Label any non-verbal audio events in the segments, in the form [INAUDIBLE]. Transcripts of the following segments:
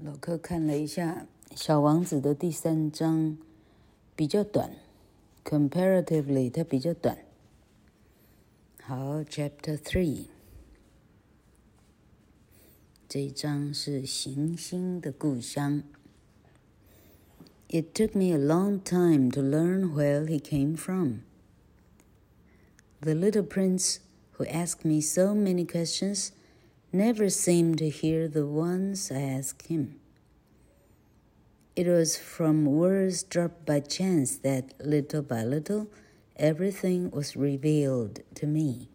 老柯看了一下《小王子》的第三章，比较短，comparatively 它比较短。好，Chapter Three，这一章是行星的故乡。It took me a long time to learn where he came from. The little prince who asked me so many questions. Never seemed to hear the ones I asked him. It was from words dropped by chance that, little by little, everything was revealed to me.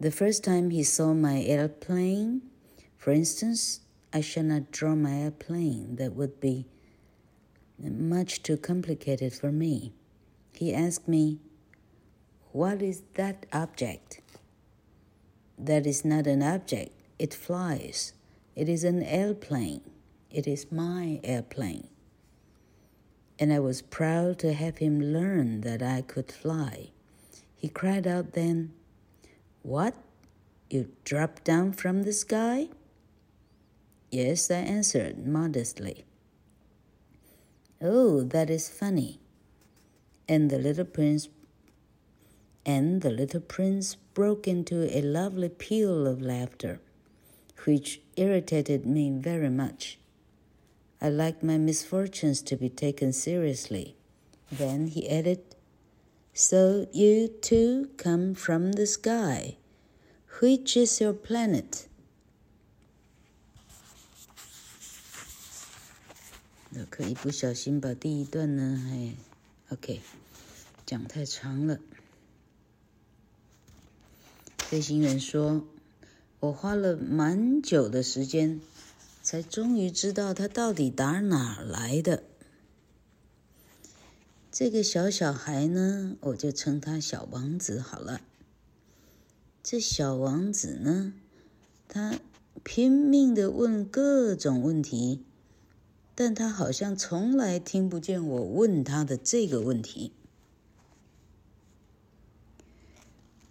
The first time he saw my airplane, for instance, I shall not draw my airplane. That would be much too complicated for me. He asked me, What is that object? That is not an object. It flies. It is an airplane. It is my airplane. And I was proud to have him learn that I could fly. He cried out then, What? You dropped down from the sky? Yes, I answered modestly. Oh, that is funny. And the little prince and the little prince broke into a lovely peal of laughter, which irritated me very much. I liked my misfortunes to be taken seriously. Then he added, So you too come from the sky. Which is your planet? 那可以不小心把第一段呢，哎，OK，讲太长了。 飞行员说：“我花了蛮久的时间，才终于知道他到底打哪来的。这个小小孩呢，我就称他小王子好了。这小王子呢，他拼命的问各种问题，但他好像从来听不见我问他的这个问题。”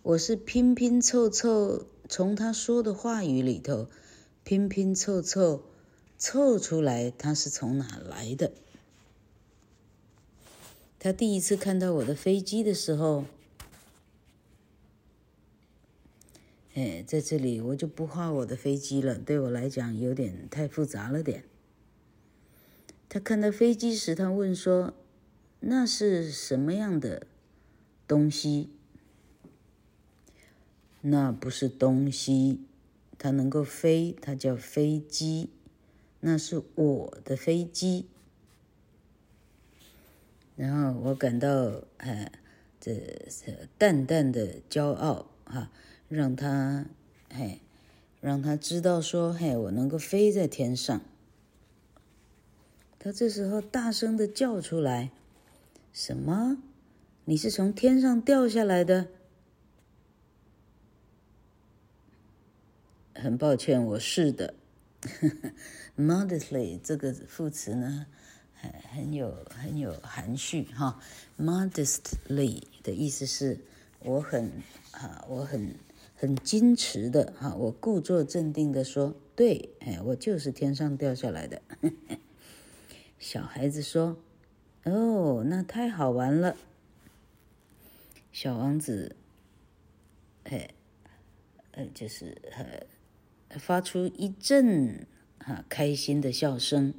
我是拼拼凑凑从他说的话语里头拼拼凑凑凑出来他是从哪来的。他第一次看到我的飞机的时候，哎，在这里我就不画我的飞机了，对我来讲有点太复杂了点。他看到飞机时，他问说：“那是什么样的东西？”那不是东西，它能够飞，它叫飞机。那是我的飞机。然后我感到，哎，这是淡淡的骄傲哈，让他，嘿，让他知道说，嘿，我能够飞在天上。他这时候大声的叫出来：“什么？你是从天上掉下来的？”很抱歉，我是的。[LAUGHS] Modestly 这个副词呢，很很有很有含蓄哈。Modestly 的意思是我很啊，我很很矜持的哈，我故作镇定的说，对，哎，我就是天上掉下来的。[LAUGHS] 小孩子说：“哦，那太好玩了。”小王子，哎，呃，就是呃。发出一阵啊开心的笑声，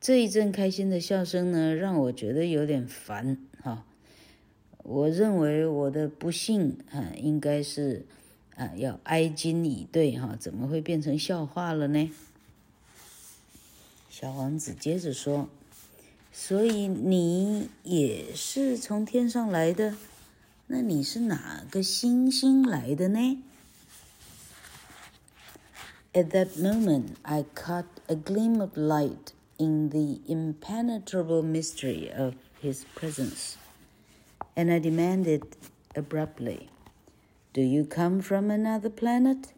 这一阵开心的笑声呢，让我觉得有点烦哈。我认为我的不幸啊，应该是啊要哀矜以对哈，怎么会变成笑话了呢？小王子接着说：“所以你也是从天上来的？那你是哪个星星来的呢？” At that moment, I caught a gleam of light in the impenetrable mystery of his presence, and I demanded abruptly, Do you come from another planet?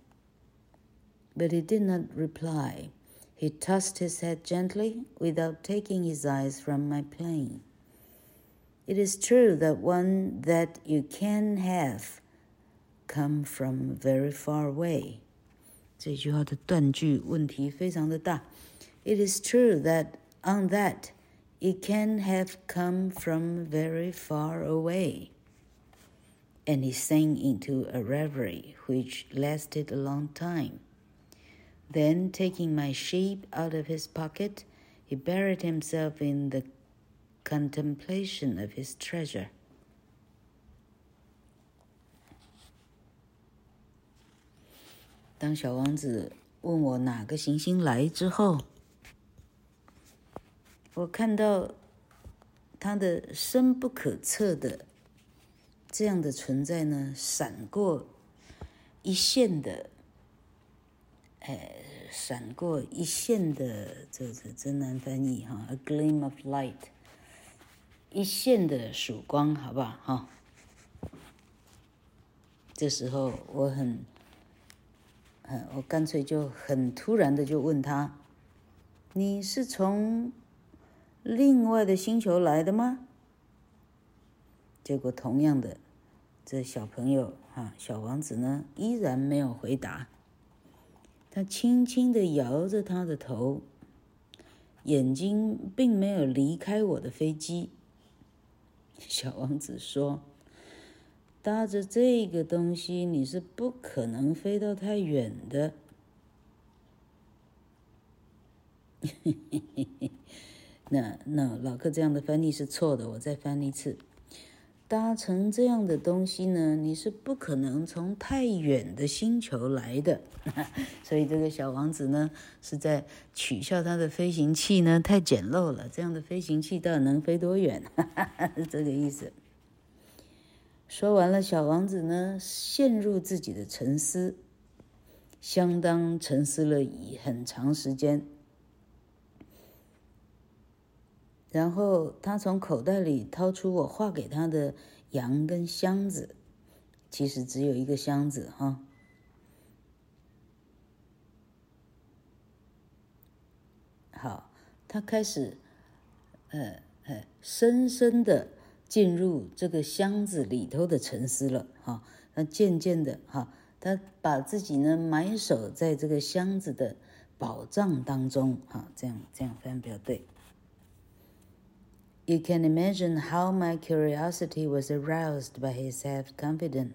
But he did not reply. He tossed his head gently without taking his eyes from my plane. It is true that one that you can have come from very far away. 这句话的断句问题非常的大。It is true that on that it can have come from very far away. And he sank into a reverie which lasted a long time. Then, taking my sheep out of his pocket, he buried himself in the contemplation of his treasure. 当小王子问我哪个行星来之后，我看到他的深不可测的这样的存在呢，闪过一线的，哎，闪过一线的，这是真难翻译哈，a gleam of light，一线的曙光，好不好？哈，这时候我很。嗯，我干脆就很突然的就问他：“你是从另外的星球来的吗？”结果同样的，这小朋友哈，小王子呢，依然没有回答。他轻轻的摇着他的头，眼睛并没有离开我的飞机。小王子说。搭着这个东西，你是不可能飞到太远的。[LAUGHS] 那那老克这样的翻译是错的，我再翻一次。搭乘这样的东西呢，你是不可能从太远的星球来的。[LAUGHS] 所以这个小王子呢，是在取笑他的飞行器呢太简陋了。这样的飞行器到底能飞多远？哈哈是这个意思。说完了，小王子呢，陷入自己的沉思，相当沉思了一很长时间。然后他从口袋里掏出我画给他的羊跟箱子，其实只有一个箱子哈。好，他开始，呃呃，深深的。进入这个箱子里头的沉思了，哈，那渐渐的，哈，他把自己呢埋首在这个箱子的宝藏当中，哈，这样这样翻比较对。You can imagine how my curiosity was aroused by his self-confidence,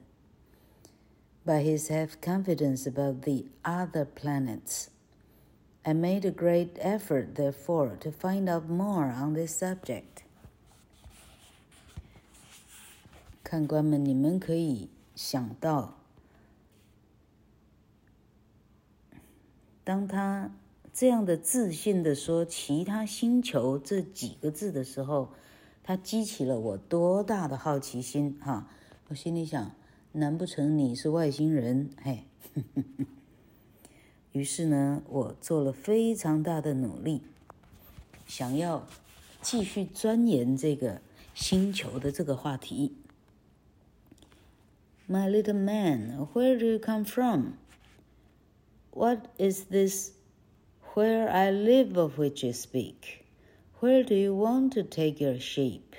by his self-confidence about the other planets. I made a great effort, therefore, to find out more on this subject. 看官们，你们可以想到，当他这样的自信的说“其他星球”这几个字的时候，他激起了我多大的好奇心哈！我心里想，难不成你是外星人？嘿，[LAUGHS] 于是呢，我做了非常大的努力，想要继续钻研这个星球的这个话题。My little man, where do you come from? What is this where I live of which you speak? Where do you want to take your sheep?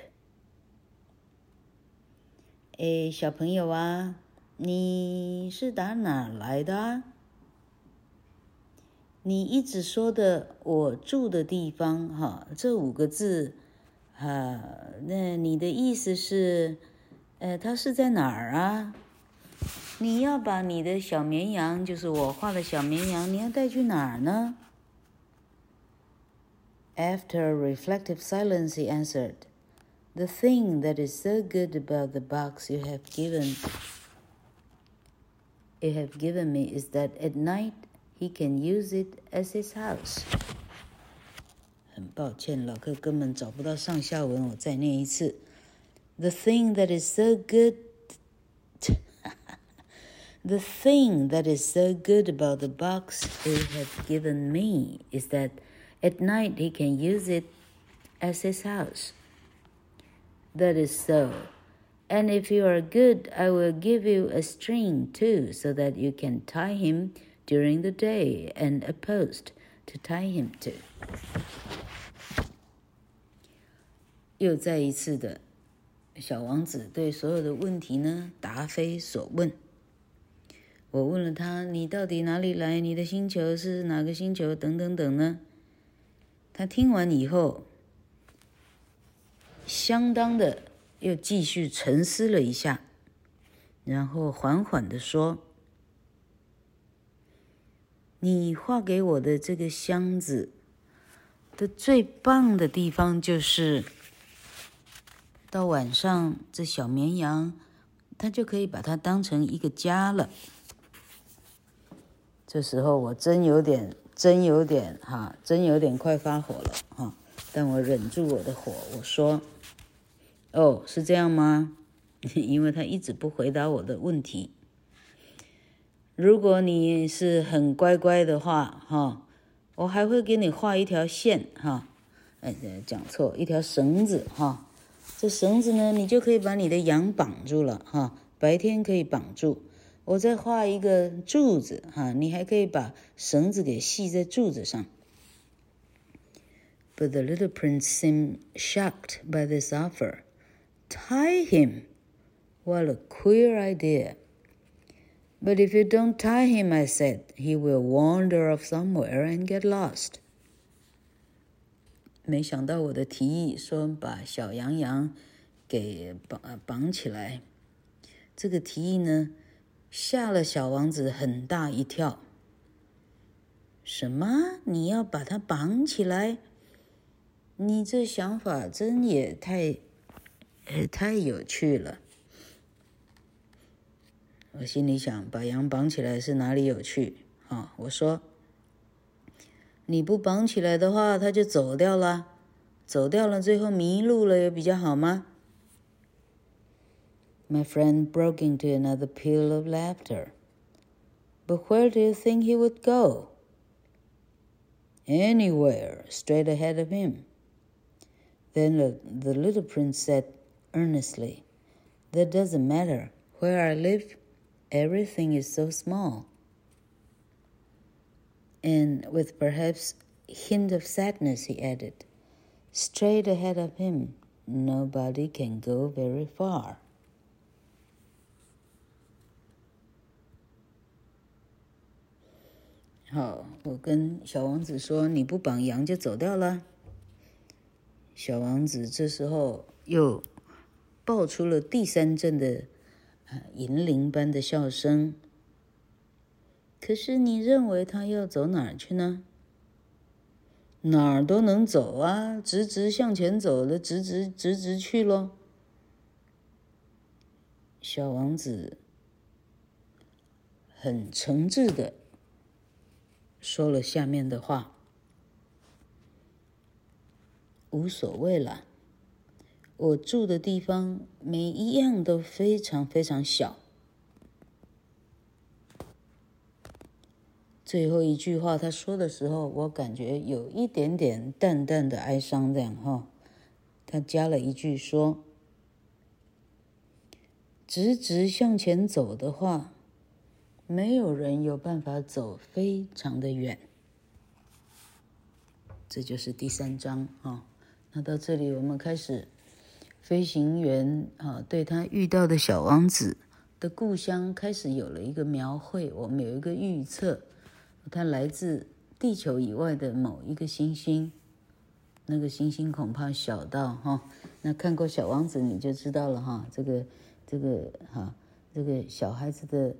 诶，小朋友啊，你是打哪来的啊？你一直说的我住的地方，哈，这五个字，啊，那你的意思是？呃，它是在哪儿啊？你要把你的小绵羊，就是我画的小绵羊，你要带去哪儿呢？After a reflective silence, he answered, "The thing that is so good about the box you have given, you have given me is that at night he can use it as his house." 很抱歉，老客根本找不到上下文，我再念一次。 The thing that is so good, [LAUGHS] the thing that is so good about the box he has given me is that at night he can use it as his house. That is so. And if you are good, I will give you a string too, so that you can tie him during the day and a post to tie him to. 又再一次的。 小王子对所有的问题呢，答非所问。我问了他：“你到底哪里来？你的星球是哪个星球？等等等呢？”他听完以后，相当的又继续沉思了一下，然后缓缓的说：“你画给我的这个箱子的最棒的地方，就是到晚上，这小绵羊它就可以把它当成一个家了。”这时候我真有点，真有点哈，真有点快发火了哈，但我忍住我的火，我说：“哦，是这样吗？” [LAUGHS] 因为他一直不回答我的问题。如果你是很乖乖的话，哈，我还会给你画一条线，哈，哎，讲错，一条绳子，哈，这绳子呢，你就可以把你的羊绑住了，哈，白天可以绑住。我再画一个柱子，哈，你还可以把绳子给系在柱子上。But the little prince seemed shocked by this offer. Tie him? What a queer idea! But if you don't tie him, I said, he will wander off somewhere and get lost. 没想到我的提议说把小羊羊给绑绑起来，这个提议呢，吓了小王子很大一跳。什么？你要把它绑起来？你这想法真也太……呃，太有趣了。我心里想，把羊绑起来是哪里有趣？啊，我说，你不绑起来的话，它就走掉了。走掉了，最后迷路了，也比较好吗？My friend broke into another peal of laughter. But where do you think he would go? Anywhere, straight ahead of him. Then the, the little prince said earnestly, That doesn't matter. Where I live, everything is so small. And with perhaps a hint of sadness, he added, Straight ahead of him, nobody can go very far. 好，我跟小王子说：“你不绑羊就走掉了。”小王子这时候又爆出了第三阵的啊银铃般的笑声。 可是你认为他要走哪儿去呢？哪儿都能走啊，直直向前走了，直直直直去咯。小王子很诚挚的。说了下面的话，无所谓了。我住的地方每一样都非常非常小。最后一句话他说的时候，我感觉有一点点淡淡的哀伤，这样哈。他加了一句说：“直直向前走的话。”没有人有办法走非常的远，这就是第三章啊。那到这里，我们开始飞行员啊，对他遇到的小王子的故乡开始有了一个描绘。我们有一个预测，他来自地球以外的某一个星星，那个星星恐怕小到哈，那看过小王子你就知道了哈。这个这个哈，这个小孩子的。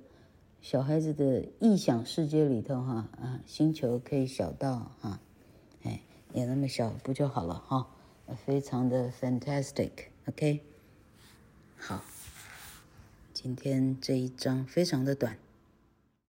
小孩子的臆想世界里头，哈啊，星球可以小到哈，哎，也那么小不就好了哈？非常的 fantastic，OK，好，今天这一章非常的短。